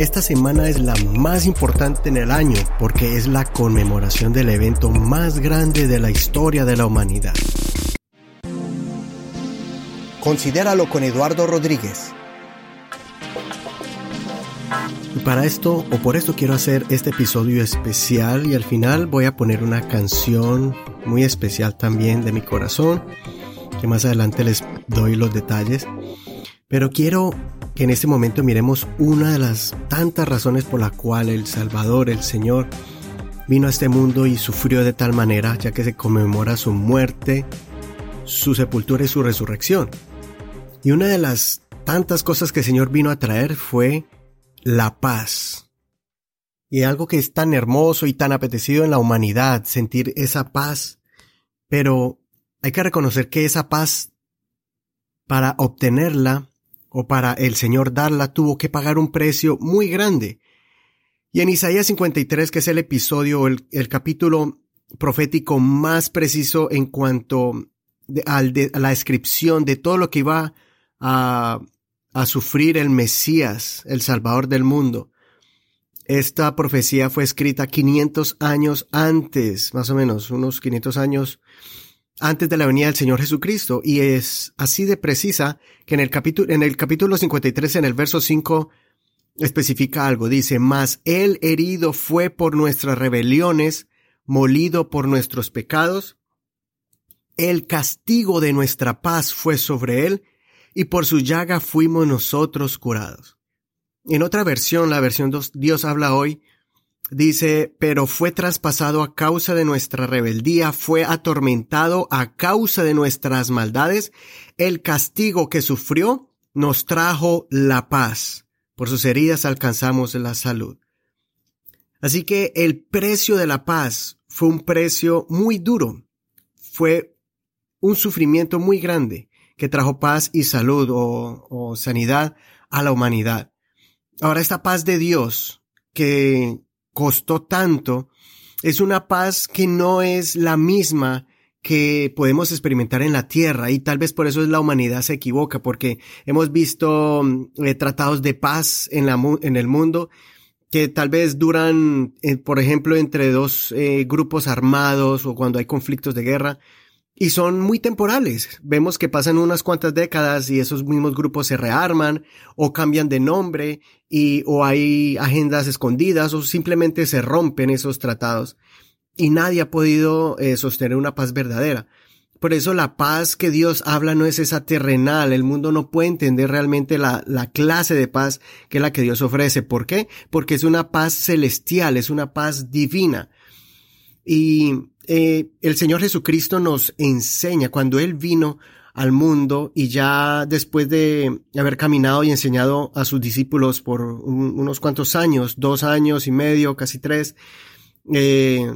Esta semana es la más importante en el año porque es la conmemoración del evento más grande de la historia de la humanidad. Considéralo con Eduardo Rodríguez. Y para esto, o por esto quiero hacer este episodio especial y al final voy a poner una canción muy especial también de mi corazón, que más adelante les doy los detalles. Pero quiero que en este momento miremos una de las tantas razones por la cual el Salvador, el Señor, vino a este mundo y sufrió de tal manera, ya que se conmemora su muerte, su sepultura y su resurrección. Y una de las tantas cosas que el Señor vino a traer fue la paz. Y algo que es tan hermoso y tan apetecido en la humanidad, sentir esa paz. Pero hay que reconocer que esa paz, para obtenerla, o para el Señor darla tuvo que pagar un precio muy grande. Y en Isaías 53, que es el episodio, el, capítulo profético más preciso en cuanto a la descripción de todo lo que iba a, a sufrir el Mesías, el Salvador del mundo. Esta profecía fue escrita 500 años antes, más o menos, unos 500 años antes de la venida del Señor Jesucristo y es así de precisa que en el capítulo, en el capítulo 53, en el verso 5, especifica algo. Dice, mas él herido fue por nuestras rebeliones, molido por nuestros pecados. El castigo de nuestra paz fue sobre él y por su llaga fuimos nosotros curados. En otra versión, la versión Dios habla hoy, Dice, pero fue traspasado a causa de nuestra rebeldía, fue atormentado a causa de nuestras maldades. El castigo que sufrió nos trajo la paz. Por sus heridas alcanzamos la salud. Así que el precio de la paz fue un precio muy duro. Fue un sufrimiento muy grande que trajo paz y salud o, o sanidad a la humanidad. Ahora esta paz de Dios que costó tanto, es una paz que no es la misma que podemos experimentar en la tierra y tal vez por eso es la humanidad se equivoca porque hemos visto mm, eh, tratados de paz en el mundo que tal vez duran, eh, por ejemplo, entre dos eh, grupos armados o cuando hay conflictos de guerra, y son muy temporales. Vemos que pasan unas cuantas décadas y esos mismos grupos se rearman o cambian de nombre y o hay agendas escondidas o simplemente se rompen esos tratados y nadie ha podido eh, sostener una paz verdadera. Por eso la paz que Dios habla no es esa terrenal. El mundo no puede entender realmente la, la clase de paz que es la que Dios ofrece. ¿Por qué? Porque es una paz celestial, es una paz divina. Y eh, el Señor Jesucristo nos enseña cuando Él vino al mundo y ya después de haber caminado y enseñado a sus discípulos por unos cuantos años, dos años y medio, casi tres, eh,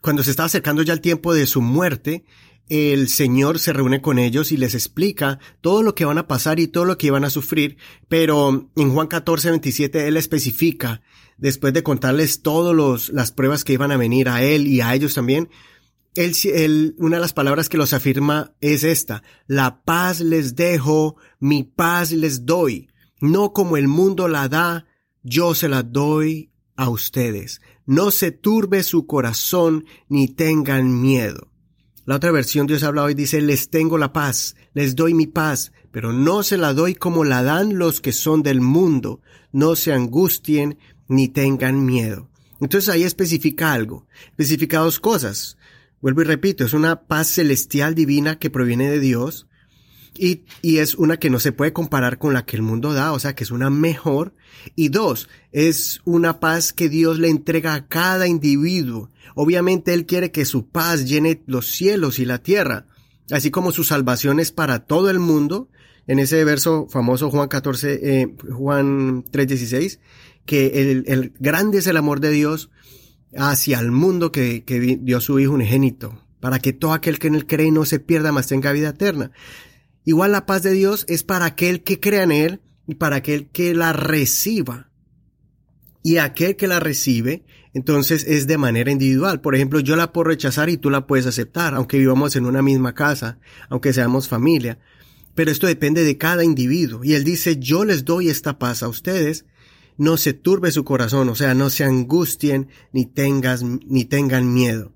cuando se estaba acercando ya el tiempo de su muerte, el Señor se reúne con ellos y les explica todo lo que van a pasar y todo lo que iban a sufrir, pero en Juan 14, 27 Él especifica después de contarles todas las pruebas que iban a venir a él y a ellos también, él, una de las palabras que los afirma es esta, la paz les dejo, mi paz les doy, no como el mundo la da, yo se la doy a ustedes. No se turbe su corazón ni tengan miedo. La otra versión Dios habla hoy dice, les tengo la paz, les doy mi paz, pero no se la doy como la dan los que son del mundo. No se angustien ni tengan miedo. Entonces ahí especifica algo, especifica dos cosas. Vuelvo y repito, es una paz celestial divina que proviene de Dios y, y, es una que no se puede comparar con la que el mundo da, o sea que es una mejor. Y dos, es una paz que Dios le entrega a cada individuo. Obviamente Él quiere que su paz llene los cielos y la tierra, así como su salvación es para todo el mundo. En ese verso famoso Juan 14, eh, Juan 3.16, que el, el, grande es el amor de Dios hacia el mundo que, que dio su Hijo unigénito, para que todo aquel que en él cree no se pierda, más tenga vida eterna. Igual la paz de Dios es para aquel que crea en él y para aquel que la reciba. Y aquel que la recibe, entonces es de manera individual. Por ejemplo, yo la puedo rechazar y tú la puedes aceptar, aunque vivamos en una misma casa, aunque seamos familia. Pero esto depende de cada individuo. Y él dice, yo les doy esta paz a ustedes no se turbe su corazón, o sea, no se angustien ni tengas, ni tengan miedo.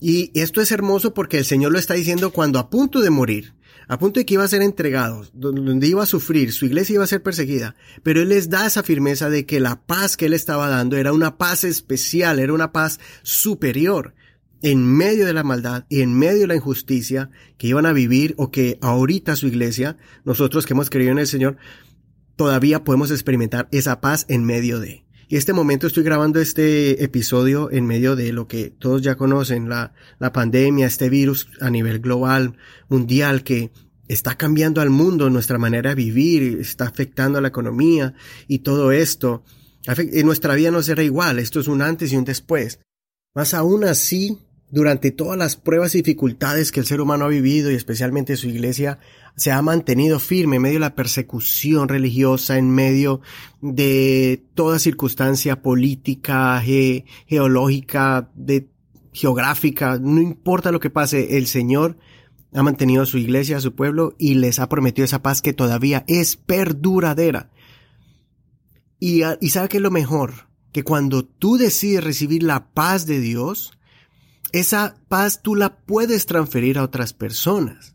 Y esto es hermoso porque el Señor lo está diciendo cuando a punto de morir, a punto de que iba a ser entregado, donde iba a sufrir, su iglesia iba a ser perseguida, pero Él les da esa firmeza de que la paz que Él estaba dando era una paz especial, era una paz superior en medio de la maldad y en medio de la injusticia que iban a vivir o que ahorita su iglesia, nosotros que hemos creído en el Señor, todavía podemos experimentar esa paz en medio de. Y este momento estoy grabando este episodio en medio de lo que todos ya conocen, la, la pandemia, este virus a nivel global, mundial, que está cambiando al mundo, nuestra manera de vivir, está afectando a la economía y todo esto. En nuestra vida no será igual, esto es un antes y un después. Más aún así, durante todas las pruebas y dificultades que el ser humano ha vivido y especialmente su iglesia se ha mantenido firme en medio de la persecución religiosa, en medio de toda circunstancia política, geológica, de, geográfica, no importa lo que pase, el Señor ha mantenido su iglesia, a su pueblo y les ha prometido esa paz que todavía es perduradera. Y, y sabe que es lo mejor, que cuando tú decides recibir la paz de Dios, esa paz tú la puedes transferir a otras personas.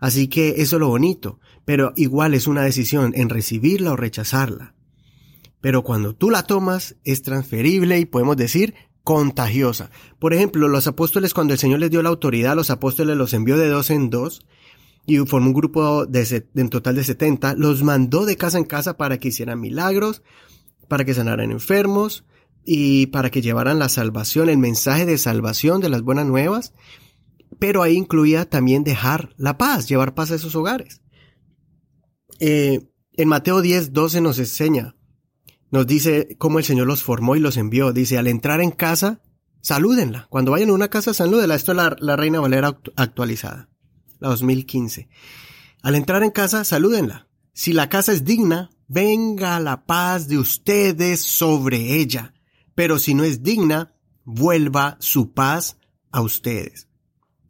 Así que eso es lo bonito, pero igual es una decisión en recibirla o rechazarla. Pero cuando tú la tomas es transferible y podemos decir contagiosa. Por ejemplo, los apóstoles cuando el Señor les dio la autoridad, los apóstoles los envió de dos en dos y formó un grupo de, en total de 70, los mandó de casa en casa para que hicieran milagros, para que sanaran enfermos, y para que llevaran la salvación, el mensaje de salvación de las buenas nuevas, pero ahí incluía también dejar la paz, llevar paz a esos hogares. Eh, en Mateo 10, 12 nos enseña, nos dice cómo el Señor los formó y los envió. Dice, al entrar en casa, salúdenla. Cuando vayan a una casa, salúdenla. Esto es la, la Reina Valera actualizada, la 2015. Al entrar en casa, salúdenla. Si la casa es digna, venga la paz de ustedes sobre ella pero si no es digna, vuelva su paz a ustedes.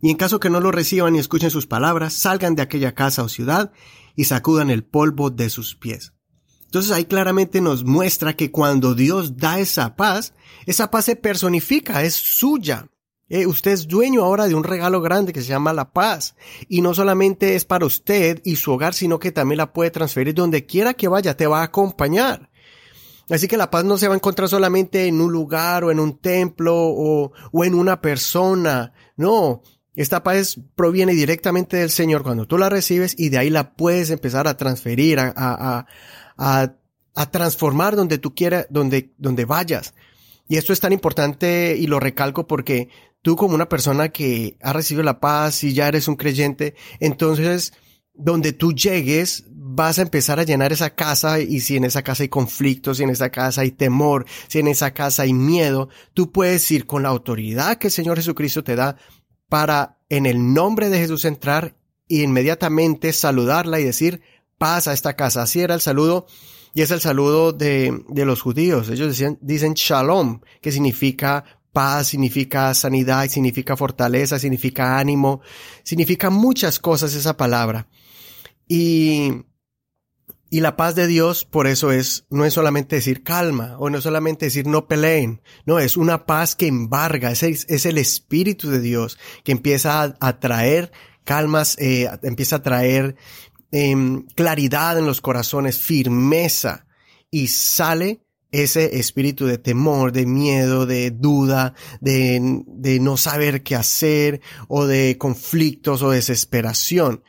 Y en caso que no lo reciban y escuchen sus palabras, salgan de aquella casa o ciudad y sacudan el polvo de sus pies. Entonces ahí claramente nos muestra que cuando Dios da esa paz, esa paz se personifica, es suya. Eh, usted es dueño ahora de un regalo grande que se llama la paz. Y no solamente es para usted y su hogar, sino que también la puede transferir donde quiera que vaya, te va a acompañar. Así que la paz no se va a encontrar solamente en un lugar o en un templo o, en una persona. No, esta paz proviene directamente del Señor cuando tú la recibes y de ahí la puedes empezar a transferir, a, a, a, a transformar donde tú quieras, donde, donde vayas. Y esto es tan importante y lo recalco porque tú como una persona que ha recibido la paz y ya eres un creyente, entonces donde tú llegues, vas a empezar a llenar esa casa y si en esa casa hay conflictos, si en esa casa hay temor, si en esa casa hay miedo, tú puedes ir con la autoridad que el Señor Jesucristo te da para en el nombre de Jesús entrar e inmediatamente saludarla y decir, paz a esta casa. Así era el saludo y es el saludo de, de los judíos. Ellos decían, dicen shalom, que significa paz, significa sanidad, significa fortaleza, significa ánimo, significa muchas cosas esa palabra. Y, y la paz de Dios, por eso es, no es solamente decir calma, o no es solamente decir no peleen, no, es una paz que embarga, es, es el Espíritu de Dios que empieza a, traer calmas, eh, empieza a traer em, claridad en los corazones, firmeza, y sale ese espíritu de temor, de miedo, de duda, de, de no saber qué hacer, o de conflictos o desesperación.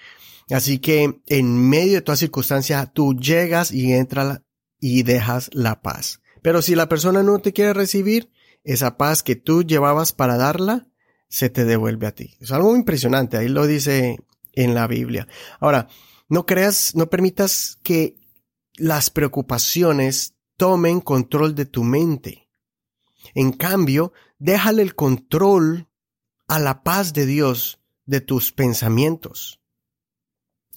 Así que en medio de toda circunstancia, tú llegas y entras y dejas la paz. Pero si la persona no te quiere recibir, esa paz que tú llevabas para darla, se te devuelve a ti. Es algo impresionante, ahí lo dice en la Biblia. Ahora, no creas, no permitas que las preocupaciones tomen control de tu mente. En cambio, déjale el control a la paz de Dios de tus pensamientos.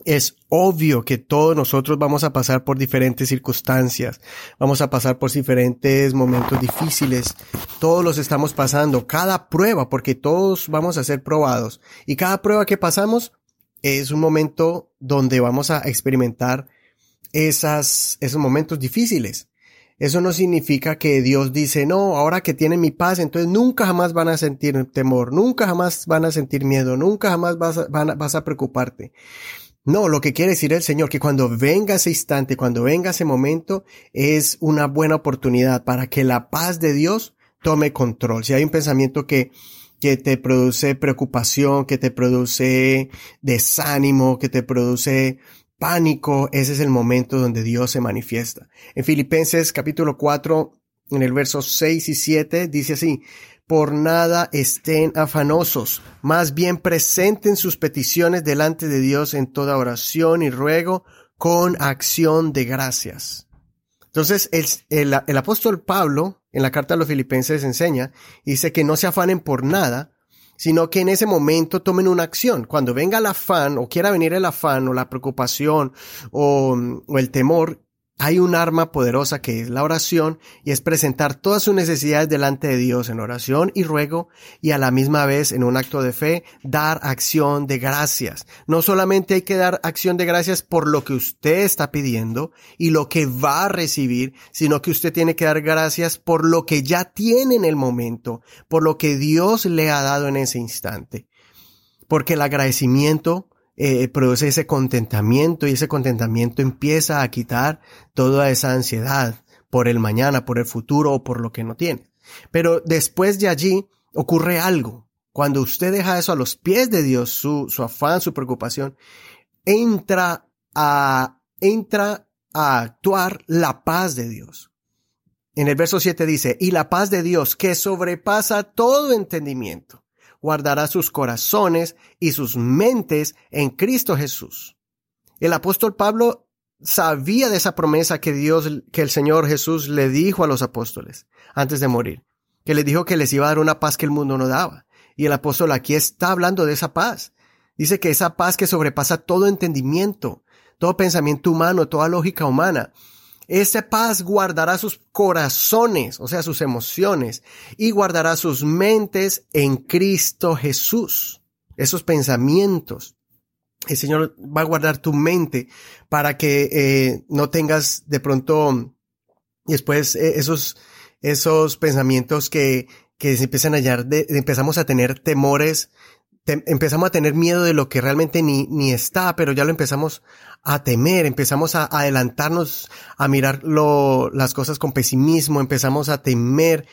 Es obvio que todos nosotros vamos a pasar por diferentes circunstancias, vamos a pasar por diferentes momentos difíciles, todos los estamos pasando, cada prueba, porque todos vamos a ser probados, y cada prueba que pasamos es un momento donde vamos a experimentar esas, esos momentos difíciles. eso no significa que Dios dice, no, ahora que tienen mi paz, entonces nunca jamás van a sentir temor, nunca jamás van a sentir miedo, nunca jamás vas a, vas a preocuparte. No, lo que quiere decir el Señor, que cuando venga ese instante, cuando venga ese momento, es una buena oportunidad para que la paz de Dios tome control. Si hay un pensamiento que, que te produce preocupación, que te produce desánimo, que te produce pánico, ese es el momento donde Dios se manifiesta. En Filipenses capítulo 4, en el verso 6 y 7, dice así, por nada estén afanosos, más bien presenten sus peticiones delante de Dios en toda oración y ruego con acción de gracias. Entonces, el, apóstol Pablo, en la carta a los filipenses, enseña, dice que no se afanen por nada, sino que en ese momento tomen una acción. Cuando venga el afán o quiera venir el afán o la preocupación o, o el temor, hay un arma poderosa que es la oración y es presentar todas sus necesidades delante de Dios en oración y ruego y a la misma vez en un acto de fe dar acción de gracias. No solamente hay que dar acción de gracias por lo que usted está pidiendo y lo que va a recibir, sino que usted tiene que dar gracias por lo que ya tiene en el momento, por lo que Dios le ha dado en ese instante. Porque el agradecimiento eh, produce ese contentamiento y ese contentamiento empieza a quitar toda esa ansiedad por el mañana, por el futuro o por lo que no tiene. Pero después de allí ocurre algo. Cuando usted deja eso a los pies de Dios, su, su afán, su preocupación, entra a, entra a actuar la paz de Dios. En el verso 7 dice, y la paz de Dios que sobrepasa todo entendimiento guardará sus corazones y sus mentes en Cristo Jesús. El apóstol Pablo sabía de esa promesa que Dios, que el Señor Jesús le dijo a los apóstoles antes de morir, que les dijo que les iba a dar una paz que el mundo no daba. Y el apóstol aquí está hablando de esa paz. Dice que esa paz que sobrepasa todo entendimiento, todo pensamiento humano, toda lógica humana. Esa paz guardará sus corazones, o sea, sus emociones, y guardará sus mentes en Cristo Jesús. Esos pensamientos. El Señor va a guardar tu mente para que eh, no tengas de pronto después eh, esos, esos pensamientos que, que se empiezan a hallar, de, empezamos a tener temores empezamos a tener miedo de lo que realmente ni, ni está, pero ya lo empezamos a temer, empezamos a, adelantarnos, a mirar lo, las cosas con pesimismo, empezamos a temer,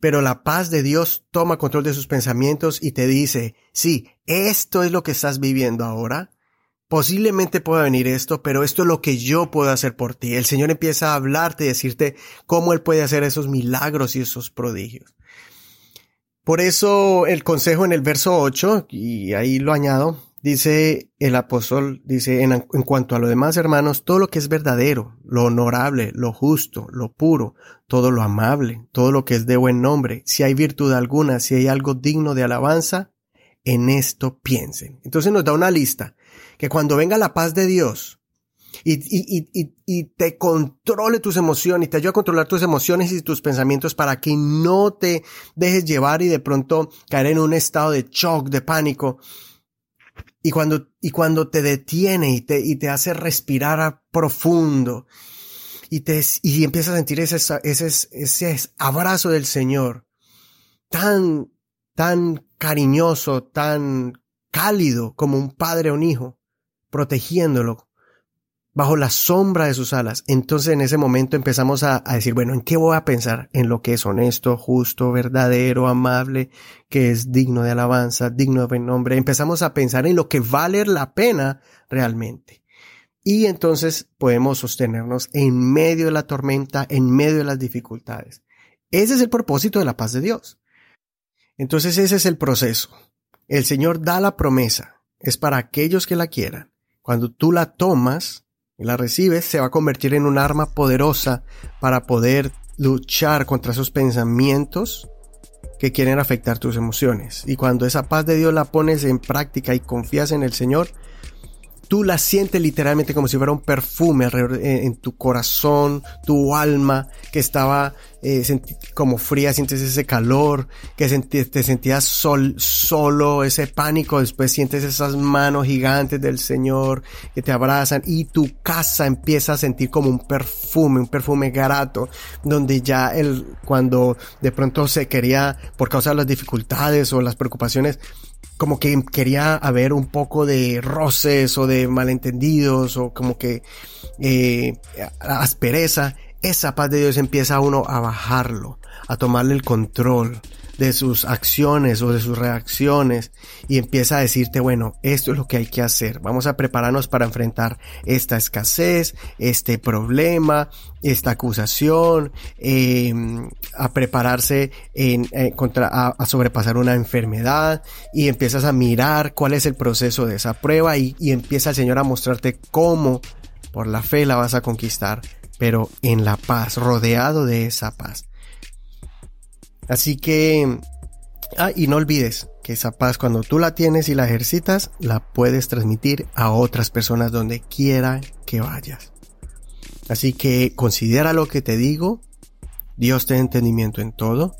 pero la paz de Dios toma control de sus pensamientos y te dice, sí, esto es lo que estás viviendo ahora. Posiblemente pueda venir esto, pero esto es lo que yo puedo hacer por ti. El Señor empieza a hablarte y decirte cómo Él puede hacer esos milagros y esos prodigios. Por eso el consejo en el verso 8, y ahí lo añado, dice el apóstol, dice, en, en, cuanto a lo demás hermanos, todo lo que es verdadero, lo honorable, lo justo, lo puro, todo lo amable, todo lo que es de buen nombre, si hay virtud alguna, si hay algo digno de alabanza, en esto piensen. Entonces nos da una lista, que cuando venga la paz de Dios, y, y, y, y, te controle tus emociones y te ayude a controlar tus emociones y tus pensamientos para que no te dejes llevar y de pronto caer en un estado de shock, de pánico. Y cuando, y cuando te detiene y te, y te hace respirar profundo y te, y empiezas a sentir ese, ese, ese abrazo del Señor tan, tan cariñoso, tan cálido como un padre o un hijo, protegiéndolo, bajo la sombra de sus alas. Entonces en ese momento empezamos a, decir, bueno, ¿en qué voy a pensar? En lo que es honesto, justo, verdadero, amable, que es digno de alabanza, digno de nombre. Empezamos a pensar en lo que vale la pena realmente. Y entonces podemos sostenernos en medio de la tormenta, en medio de las dificultades. Ese es el propósito de la paz de Dios. Entonces ese es el proceso. El Señor da la promesa. Es para aquellos que la quieran. Cuando tú la tomas, la recibes, se va a convertir en un arma poderosa para poder luchar contra esos pensamientos que quieren afectar tus emociones. Y cuando esa paz de Dios la pones en práctica y confías en el Señor, tú la sientes literalmente como si fuera un perfume alrededor eh, en, tu corazón, tu alma, que estaba eh, como fría, sientes ese calor, que te sentías sol, solo, ese pánico, después sientes esas manos gigantes del Señor que te abrazan y tu casa empieza a sentir como un perfume, un perfume grato, donde ya el, cuando de pronto se quería, por causa de las dificultades o las preocupaciones, como que quería haber un poco de roces o de malentendidos o como que eh, aspereza, esa paz de Dios empieza uno a bajarlo, a tomarle el control de sus acciones o de sus reacciones y empieza a decirte, bueno, esto es lo que hay que hacer. Vamos a prepararnos para enfrentar esta escasez, este problema, esta acusación, em, a prepararse en, eh, contra, a, sobrepasar una enfermedad y empiezas a mirar cuál es el proceso de esa prueba y, y empieza el Señor a mostrarte cómo por la fe la vas a conquistar, pero en la paz, rodeado de esa paz. Así que, ah, y no olvides que esa paz cuando tú la tienes y la ejercitas, la puedes transmitir a otras personas donde quiera que vayas. Así que considera lo que te digo. Dios te entendimiento en todo.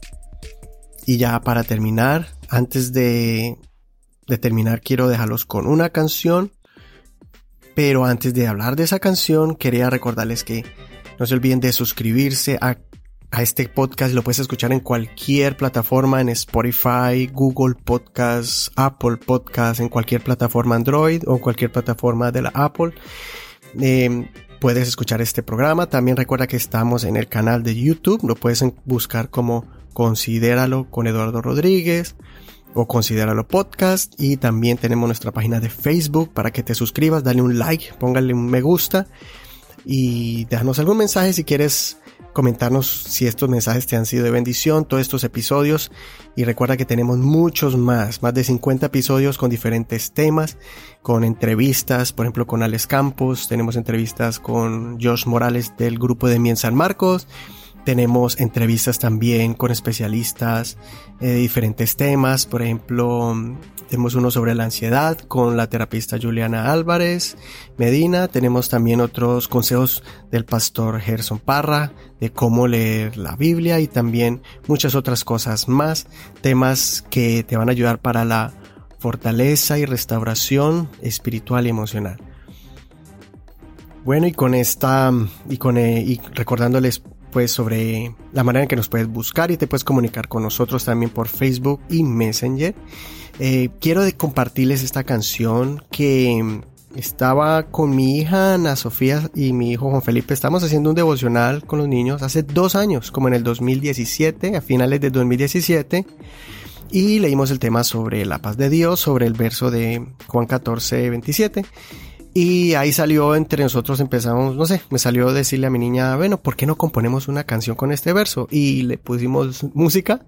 Y ya para terminar, antes de, de terminar, quiero dejarlos con una canción. Pero antes de hablar de esa canción, quería recordarles que no se olviden de suscribirse a a este podcast lo puedes escuchar en cualquier plataforma, en Spotify, Google Podcasts, Apple Podcasts, en cualquier plataforma Android o cualquier plataforma de la Apple. Eh, puedes escuchar este programa. También recuerda que estamos en el canal de YouTube. Lo puedes buscar como Considéralo con Eduardo Rodríguez o Considéralo Podcast. Y también tenemos nuestra página de Facebook para que te suscribas, dale un like, póngale un me gusta y déjanos algún mensaje si quieres comentarnos si estos mensajes te han sido de bendición, todos estos episodios. Y recuerda que tenemos muchos más, más de 50 episodios con diferentes temas, con entrevistas, por ejemplo, con Alex Campos, tenemos entrevistas con Josh Morales del grupo de Mien San Marcos, tenemos entrevistas también con especialistas eh, de diferentes temas, por ejemplo, tenemos uno sobre la ansiedad con la terapista Juliana Álvarez Medina. Tenemos también otros consejos del pastor Gerson Parra de cómo leer la Biblia y también muchas otras cosas más. Temas que te van a ayudar para la fortaleza y restauración espiritual y emocional. Bueno, y con esta, y con, eh, recordándoles pues sobre la manera en que nos puedes buscar y te puedes comunicar con nosotros también por Facebook y Messenger. Eh, quiero compartirles esta canción que estaba con mi hija Ana Sofía y mi hijo Juan Felipe. Estamos haciendo un devocional con los niños hace dos años, como en el 2017, a finales de 2017. Y leímos el tema sobre la paz de Dios, sobre el verso de Juan 14, 27. Y ahí salió entre nosotros, empezamos, no sé, me salió decirle a mi niña, bueno, ¿por qué no componemos una canción con este verso? Y le pusimos música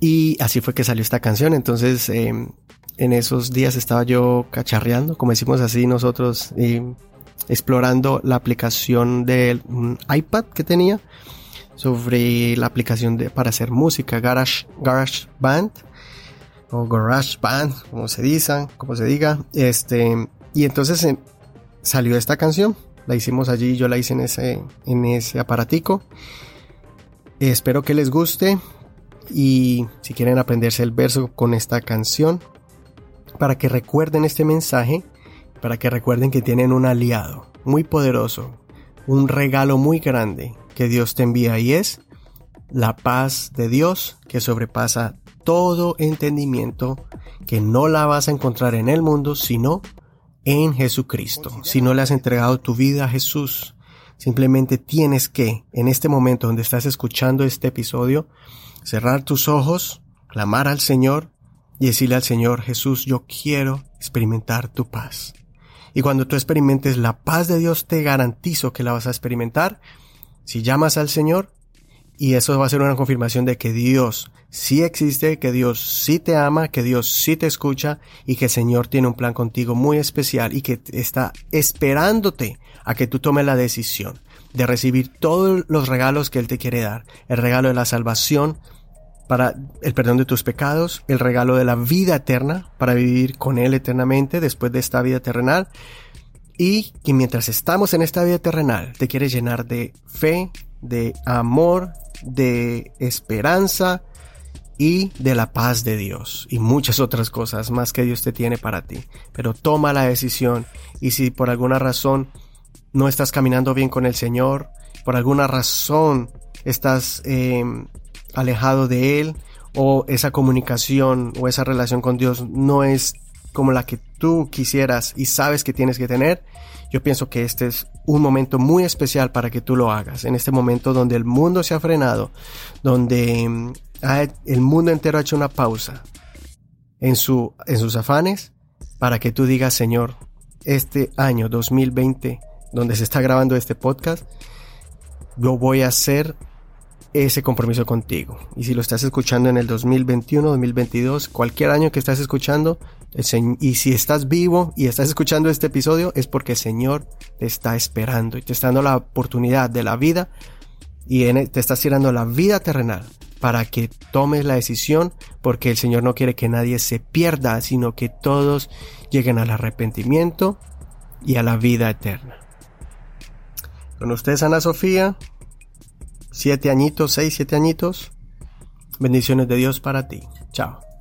y así fue que salió esta canción. Entonces, em, en esos días estaba yo cacharreando, como decimos así nosotros, explorando la aplicación del iPad que tenía sobre la aplicación de, para hacer música, Garage, Garage Band o Garage Band, como se diga, como se diga, este, y entonces eh, salió esta canción, la hicimos allí, yo la hice en ese, en ese aparatico. espero que les guste y si quieren aprenderse el verso con esta canción, para que recuerden este mensaje, para que recuerden que tienen un aliado muy poderoso, un regalo muy grande que Dios te envía y es la paz de Dios que sobrepasa todo entendimiento, que no la vas a encontrar en el mundo, sino en Jesucristo. Si no le has entregado tu vida a Jesús, simplemente tienes que, en este momento donde estás escuchando este episodio, cerrar tus ojos, clamar al Señor y decirle al Señor, Jesús, yo quiero experimentar tu paz. Y cuando tú experimentes la paz de Dios, te garantizo que la vas a experimentar si llamas al Señor y eso va a ser una confirmación de que Dios sí existe, que Dios sí te ama, que Dios sí te escucha y que el Señor tiene un plan contigo muy especial y que está esperándote a que tú tomes la decisión de recibir todos los regalos que Él te quiere dar. El regalo de la salvación, para el perdón de tus pecados, el regalo de la vida eterna, para vivir con Él eternamente después de esta vida terrenal, y que mientras estamos en esta vida terrenal te quieres llenar de fe, de amor, de esperanza y de la paz de Dios y muchas otras cosas más que Dios te tiene para ti. Pero toma la decisión y si por alguna razón no estás caminando bien con el Señor, por alguna razón estás em, alejado de Él o esa comunicación o esa relación con Dios no es como la que tú quisieras y sabes que tienes que tener, yo pienso que este es un momento muy especial para que tú lo hagas. En este momento donde el mundo se ha frenado, donde em, el mundo entero ha hecho una pausa en, su, en sus afanes, para que tú digas, Señor, este año 2020, donde se está grabando este podcast, yo voy a hacer ese compromiso contigo. Y si lo estás escuchando en el 2021, 2022, cualquier año que estás escuchando, y si estás vivo y estás escuchando este episodio, es porque el Señor te está esperando y te está dando la oportunidad de la vida y te está tirando la vida terrenal para que tomes la decisión porque el Señor no quiere que nadie se pierda, sino que todos lleguen al arrepentimiento y a la vida eterna. Con ustedes Ana Sofía, siete añitos, seis, siete añitos. Bendiciones de Dios para ti. Chao.